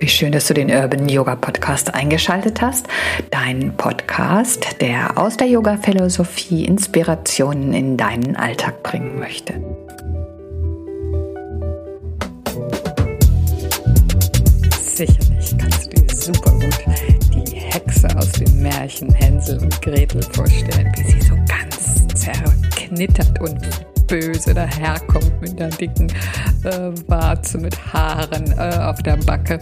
Wie schön, dass du den Urban Yoga Podcast eingeschaltet hast. Dein Podcast, der aus der Yoga-Philosophie Inspirationen in deinen Alltag bringen möchte. Sicherlich kannst du dir super gut die Hexe aus dem Märchen Hänsel und Gretel vorstellen, wie sie so ganz zerknittert und böse daherkommt mit einer dicken äh, Warze mit Haaren äh, auf der Backe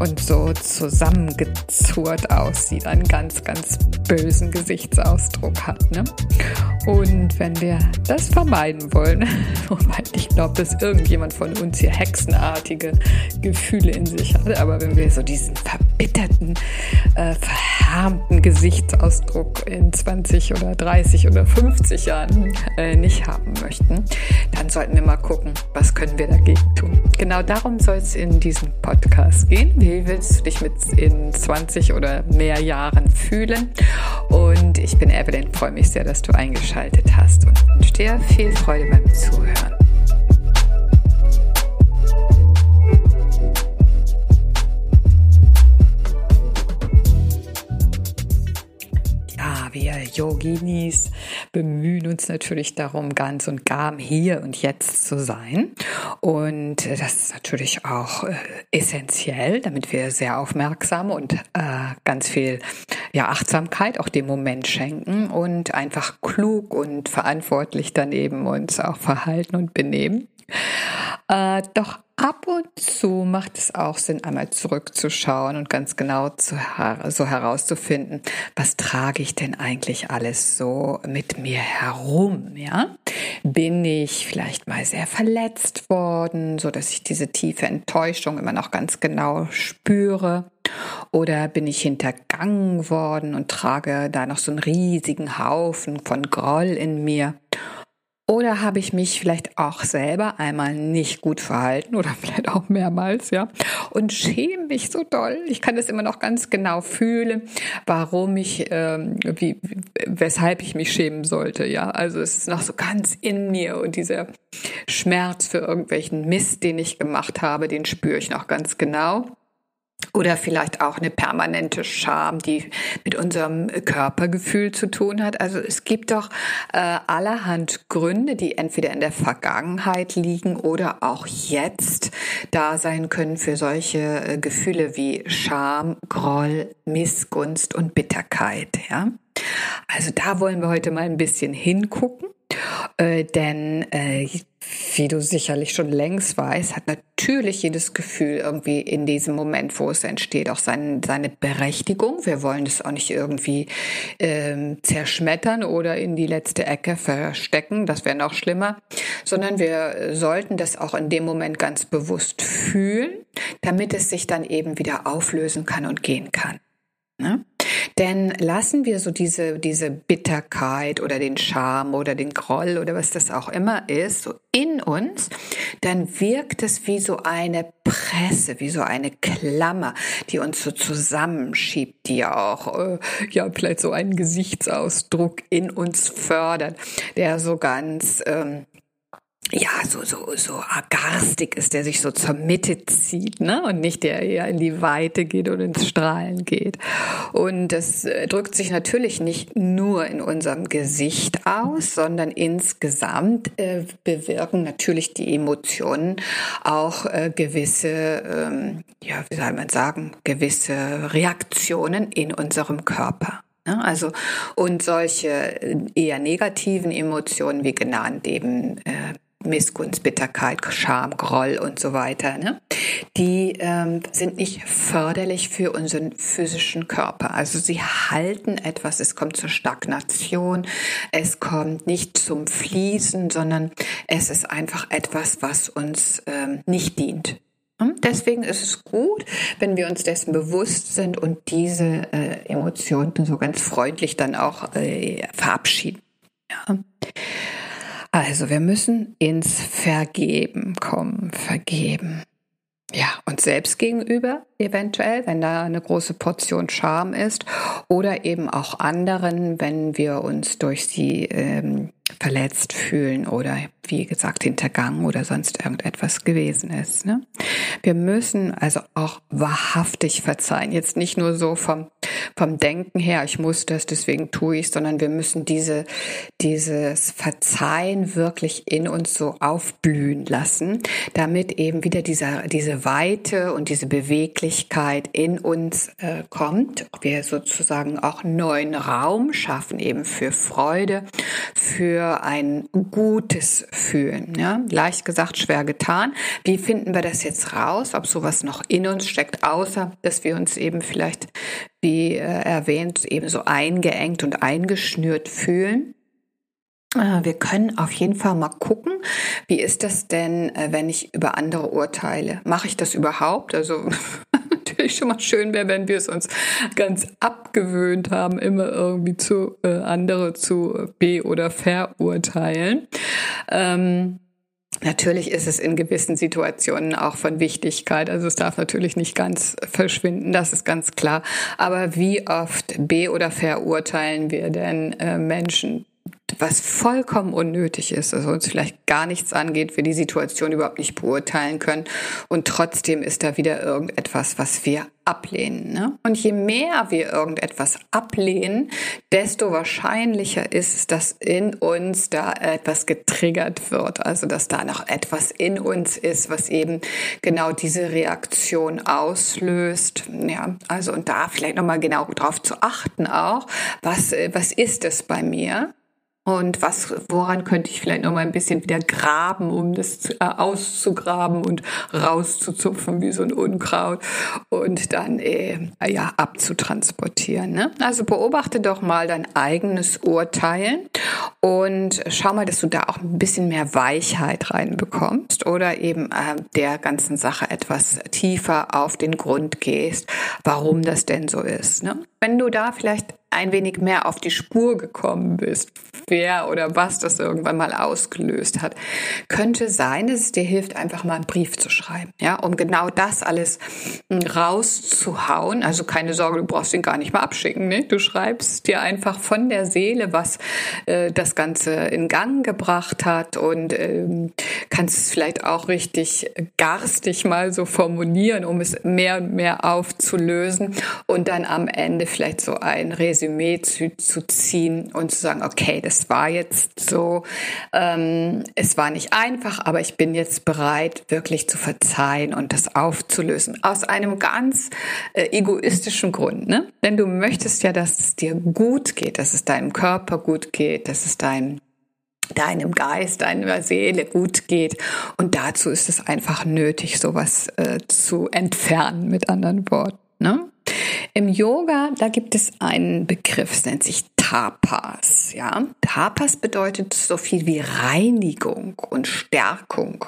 und so zusammengezurrt aussieht, einen ganz, ganz bösen Gesichtsausdruck hat. Ne? Und wenn wir das vermeiden wollen, wobei ich glaube, dass irgendjemand von uns hier hexenartige Gefühle in sich hat, aber wenn wir so diesen verbitterten, äh, verhärmten Gesichtsausdruck in 20 oder 30 oder 50 Jahren äh, nicht haben möchten, dann sollten wir mal gucken, was können wir dagegen tun. Genau darum soll es in diesem Podcast gehen. Wie willst du dich mit in 20 oder mehr Jahren fühlen? Und ich bin Evelyn, freue mich sehr, dass du eingeschaltet hast und wünsche dir viel Freude beim Zuhören. Wir Yoginis bemühen uns natürlich darum, ganz und gar Hier und Jetzt zu sein. Und das ist natürlich auch äh, essentiell, damit wir sehr aufmerksam und äh, ganz viel ja, Achtsamkeit auch dem Moment schenken und einfach klug und verantwortlich daneben uns auch verhalten und benehmen. Äh, doch ab und zu macht es auch Sinn, einmal zurückzuschauen und ganz genau zu, so herauszufinden, was trage ich denn eigentlich alles so mit mir herum, ja? Bin ich vielleicht mal sehr verletzt worden, so dass ich diese tiefe Enttäuschung immer noch ganz genau spüre? Oder bin ich hintergangen worden und trage da noch so einen riesigen Haufen von Groll in mir? Oder habe ich mich vielleicht auch selber einmal nicht gut verhalten oder vielleicht auch mehrmals, ja, und schäme mich so doll. Ich kann das immer noch ganz genau fühlen, warum ich, ähm, wie, weshalb ich mich schämen sollte, ja. Also es ist noch so ganz in mir und dieser Schmerz für irgendwelchen Mist, den ich gemacht habe, den spüre ich noch ganz genau. Oder vielleicht auch eine permanente Scham, die mit unserem Körpergefühl zu tun hat. Also es gibt doch äh, allerhand Gründe, die entweder in der Vergangenheit liegen oder auch jetzt da sein können für solche äh, Gefühle wie Scham, Groll, Missgunst und Bitterkeit. Ja? Also da wollen wir heute mal ein bisschen hingucken. Äh, denn äh, wie du sicherlich schon längst weißt, hat natürlich jedes Gefühl irgendwie in diesem Moment, wo es entsteht, auch sein, seine Berechtigung. Wir wollen es auch nicht irgendwie ähm, zerschmettern oder in die letzte Ecke verstecken, das wäre noch schlimmer, sondern wir sollten das auch in dem Moment ganz bewusst fühlen, damit es sich dann eben wieder auflösen kann und gehen kann. Ne? Denn lassen wir so diese, diese Bitterkeit oder den Scham oder den Groll oder was das auch immer ist, so in uns, dann wirkt es wie so eine Presse, wie so eine Klammer, die uns so zusammenschiebt, die auch, äh, ja, vielleicht so einen Gesichtsausdruck in uns fördert, der so ganz, ähm, ja, so, so, so garstig ist, der sich so zur Mitte zieht, ne? Und nicht der eher in die Weite geht und ins Strahlen geht. Und das äh, drückt sich natürlich nicht nur in unserem Gesicht aus, sondern insgesamt äh, bewirken natürlich die Emotionen auch äh, gewisse, ähm, ja, wie soll man sagen, gewisse Reaktionen in unserem Körper. Ne? Also, und solche äh, eher negativen Emotionen, wie genannt, eben äh, Missgunst, Bitterkeit, Scham, Groll und so weiter, ne? die ähm, sind nicht förderlich für unseren physischen Körper. Also sie halten etwas, es kommt zur Stagnation, es kommt nicht zum Fließen, sondern es ist einfach etwas, was uns ähm, nicht dient. Hm? Deswegen ist es gut, wenn wir uns dessen bewusst sind und diese äh, Emotionen so ganz freundlich dann auch äh, verabschieden. Ja. Also wir müssen ins Vergeben kommen, vergeben. Ja, uns selbst gegenüber eventuell, wenn da eine große Portion Scham ist, oder eben auch anderen, wenn wir uns durch sie ähm, verletzt fühlen oder wie gesagt hintergangen oder sonst irgendetwas gewesen ist. Ne? Wir müssen also auch wahrhaftig verzeihen. Jetzt nicht nur so vom, vom Denken her, ich muss das, deswegen tue ich, sondern wir müssen diese, dieses Verzeihen wirklich in uns so aufblühen lassen, damit eben wieder dieser, diese Weite und diese Beweglichkeit in uns äh, kommt. Wir sozusagen auch neuen Raum schaffen eben für Freude, für ein gutes Fühlen. Ja? Leicht gesagt, schwer getan. Wie finden wir das jetzt raus, ob sowas noch in uns steckt, außer dass wir uns eben vielleicht, wie äh, erwähnt, eben so eingeengt und eingeschnürt fühlen? Äh, wir können auf jeden Fall mal gucken, wie ist das denn, äh, wenn ich über andere urteile? Mache ich das überhaupt? Also natürlich schon mal schön wäre, wenn wir es uns ganz abgewöhnt haben, immer irgendwie zu äh, andere zu be- oder verurteilen. Ähm, Natürlich ist es in gewissen Situationen auch von Wichtigkeit. Also es darf natürlich nicht ganz verschwinden, das ist ganz klar. Aber wie oft be- oder verurteilen wir denn äh, Menschen was vollkommen unnötig ist, also uns vielleicht gar nichts angeht, wir die Situation überhaupt nicht beurteilen können und trotzdem ist da wieder irgendetwas, was wir ablehnen. Ne? Und je mehr wir irgendetwas ablehnen, desto wahrscheinlicher ist es, dass in uns da etwas getriggert wird, also dass da noch etwas in uns ist, was eben genau diese Reaktion auslöst. Ja, also und da vielleicht nochmal genau drauf zu achten auch, was, was ist es bei mir? Und was, woran könnte ich vielleicht noch mal ein bisschen wieder graben, um das äh, auszugraben und rauszuzupfen wie so ein Unkraut und dann äh, ja abzutransportieren. Ne? Also beobachte doch mal dein eigenes Urteilen und schau mal, dass du da auch ein bisschen mehr Weichheit reinbekommst oder eben äh, der ganzen Sache etwas tiefer auf den Grund gehst, warum das denn so ist. Ne? Wenn du da vielleicht ein wenig mehr auf die Spur gekommen bist, wer oder was das irgendwann mal ausgelöst hat, könnte sein, dass es dir hilft, einfach mal einen Brief zu schreiben, ja, um genau das alles rauszuhauen. Also keine Sorge, du brauchst ihn gar nicht mal abschicken, ne? Du schreibst dir einfach von der Seele, was äh, das Ganze in Gang gebracht hat und ähm, kannst es vielleicht auch richtig garstig mal so formulieren, um es mehr und mehr aufzulösen und dann am Ende vielleicht so ein Resümee Resümee zu, zu ziehen und zu sagen, okay, das war jetzt so, ähm, es war nicht einfach, aber ich bin jetzt bereit, wirklich zu verzeihen und das aufzulösen. Aus einem ganz äh, egoistischen Grund. Ne? Denn du möchtest ja, dass es dir gut geht, dass es deinem Körper gut geht, dass es deinem deinem Geist, deiner Seele gut geht. Und dazu ist es einfach nötig, sowas äh, zu entfernen, mit anderen Worten. Ne? Im Yoga, da gibt es einen Begriff, es nennt sich Tapas. Ja, Tapas bedeutet so viel wie Reinigung und Stärkung.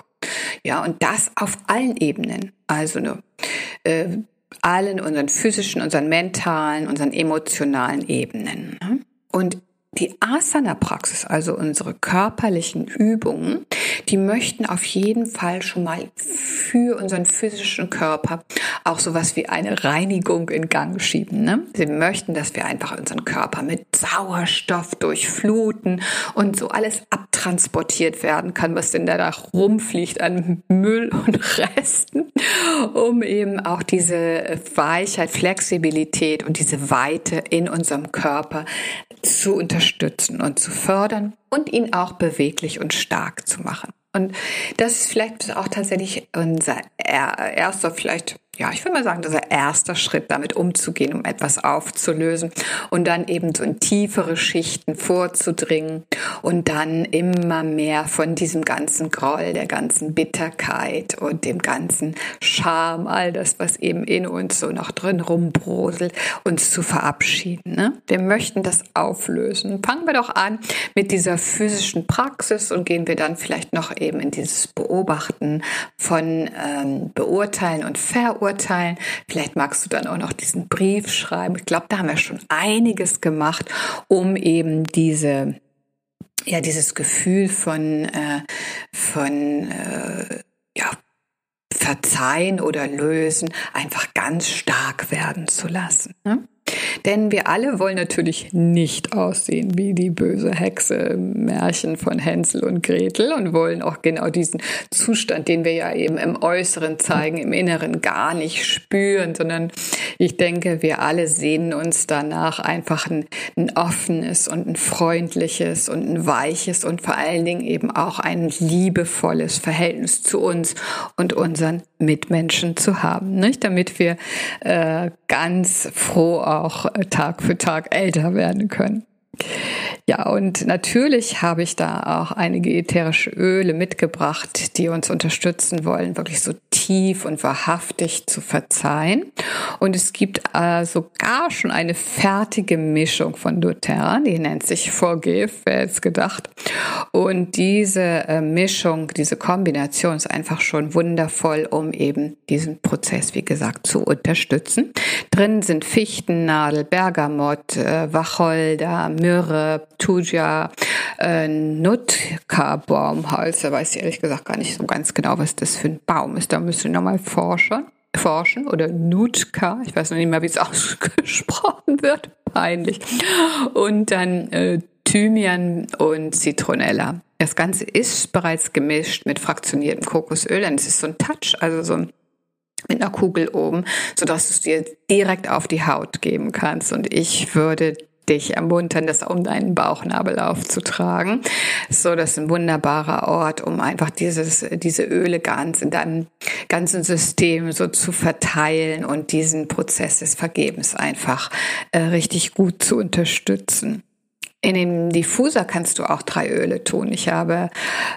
Ja, und das auf allen Ebenen. Also ne, äh, allen unseren physischen, unseren mentalen, unseren emotionalen Ebenen. Ne? Und die Asana-Praxis, also unsere körperlichen Übungen, die möchten auf jeden Fall schon mal für unseren physischen Körper auch sowas wie eine Reinigung in Gang schieben. Ne? Sie möchten, dass wir einfach unseren Körper mit Sauerstoff durchfluten und so alles abtransportiert werden kann, was denn da rumfliegt an Müll und Resten, um eben auch diese Weichheit, Flexibilität und diese Weite in unserem Körper zu unterstützen und zu fördern und ihn auch beweglich und stark zu machen. Und das ist vielleicht auch tatsächlich unser erster, vielleicht ja, ich würde mal sagen, das ist der erste Schritt, damit umzugehen, um etwas aufzulösen und dann eben so in tiefere Schichten vorzudringen und dann immer mehr von diesem ganzen Groll, der ganzen Bitterkeit und dem ganzen Charme, all das, was eben in uns so noch drin rumbroselt, uns zu verabschieden. Ne? Wir möchten das auflösen. Fangen wir doch an mit dieser physischen Praxis und gehen wir dann vielleicht noch eben in dieses Beobachten von ähm, Beurteilen und Verurteilen beurteilen. Vielleicht magst du dann auch noch diesen Brief schreiben. Ich glaube, da haben wir schon einiges gemacht, um eben diese ja dieses Gefühl von äh, von äh, ja verzeihen oder lösen einfach ganz stark werden zu lassen. Ne? Denn wir alle wollen natürlich nicht aussehen wie die böse Hexe im Märchen von Hänsel und Gretel und wollen auch genau diesen Zustand, den wir ja eben im Äußeren zeigen, im Inneren gar nicht spüren, sondern ich denke, wir alle sehnen uns danach einfach ein, ein offenes und ein freundliches und ein weiches und vor allen Dingen eben auch ein liebevolles Verhältnis zu uns und unseren Mitmenschen zu haben, nicht? damit wir äh, ganz froh auch äh, Tag für Tag älter werden können. Ja, und natürlich habe ich da auch einige ätherische Öle mitgebracht, die uns unterstützen wollen, wirklich so tief und wahrhaftig zu verzeihen. Und es gibt äh, sogar schon eine fertige Mischung von doTERRA, die nennt sich Forgive, wer jetzt gedacht. Und diese äh, Mischung, diese Kombination ist einfach schon wundervoll, um eben diesen Prozess, wie gesagt, zu unterstützen. Drin sind Fichtennadel, Bergamott, äh, Wacholder, Myrrhe, Tuja, äh, Nutka-Baumholz. Da weiß ich ehrlich gesagt gar nicht so ganz genau, was das für ein Baum ist. Da müssen wir nochmal forschen. Forschen oder Nutka, ich weiß noch nicht mehr, wie es ausgesprochen wird, peinlich. Und dann äh, Thymian und Zitronella. Das Ganze ist bereits gemischt mit fraktioniertem Kokosöl, denn es ist so ein Touch, also so ein mit einer Kugel oben, so dass du es dir direkt auf die Haut geben kannst. Und ich würde dich ermuntern, das um deinen Bauchnabel aufzutragen. So, das ist ein wunderbarer Ort, um einfach dieses, diese Öle ganz in deinem ganzen System so zu verteilen und diesen Prozess des Vergebens einfach äh, richtig gut zu unterstützen. In den Diffuser kannst du auch drei Öle tun. Ich habe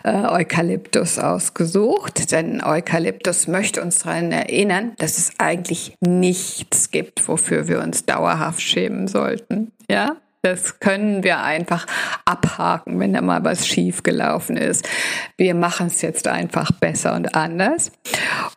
äh, Eukalyptus ausgesucht, denn Eukalyptus möchte uns daran erinnern, dass es eigentlich nichts gibt, wofür wir uns dauerhaft schämen sollten. Ja, das können wir einfach abhaken, wenn da mal was schief gelaufen ist. Wir machen es jetzt einfach besser und anders.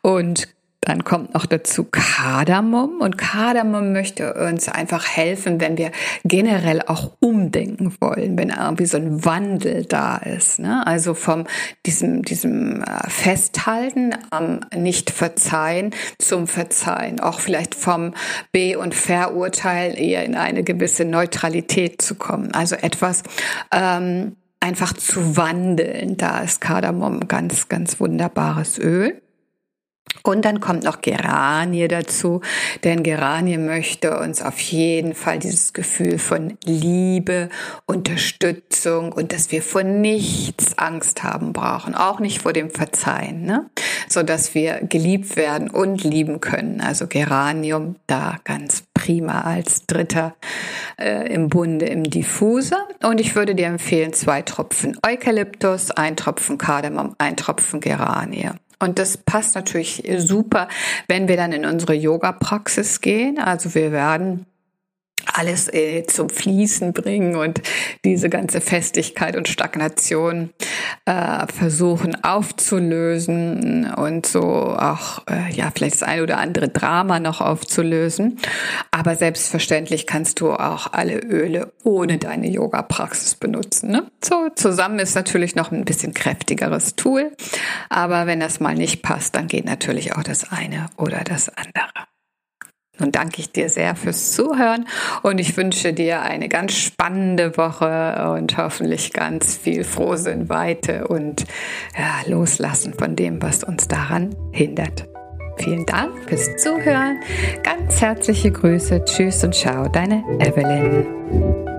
Und dann kommt noch dazu Kardamom und Kardamom möchte uns einfach helfen, wenn wir generell auch umdenken wollen, wenn irgendwie so ein Wandel da ist. Ne? Also vom diesem, diesem äh, Festhalten am Nicht-Verzeihen zum Verzeihen. Auch vielleicht vom Be- und Verurteil eher in eine gewisse Neutralität zu kommen. Also etwas ähm, einfach zu wandeln. Da ist Kardamom ganz, ganz wunderbares Öl. Und dann kommt noch Geranie dazu, denn Geranie möchte uns auf jeden Fall dieses Gefühl von Liebe, Unterstützung und dass wir vor nichts Angst haben brauchen, auch nicht vor dem Verzeihen, ne? so dass wir geliebt werden und lieben können. Also Geranium da ganz prima als Dritter äh, im Bunde im Diffuser. Und ich würde dir empfehlen zwei Tropfen Eukalyptus, ein Tropfen Kardamom, ein Tropfen Geranie. Und das passt natürlich super, wenn wir dann in unsere Yoga-Praxis gehen. Also wir werden alles äh, zum Fließen bringen und diese ganze Festigkeit und Stagnation äh, versuchen aufzulösen und so auch äh, ja vielleicht das eine oder andere Drama noch aufzulösen. Aber selbstverständlich kannst du auch alle Öle ohne deine Yoga-Praxis benutzen. Ne? So zusammen ist natürlich noch ein bisschen kräftigeres Tool, aber wenn das mal nicht passt, dann geht natürlich auch das eine oder das andere. Nun danke ich dir sehr fürs Zuhören und ich wünsche dir eine ganz spannende Woche und hoffentlich ganz viel Frohsinn, Weite und ja, Loslassen von dem, was uns daran hindert. Vielen Dank fürs Zuhören. Ganz herzliche Grüße. Tschüss und ciao, deine Evelyn.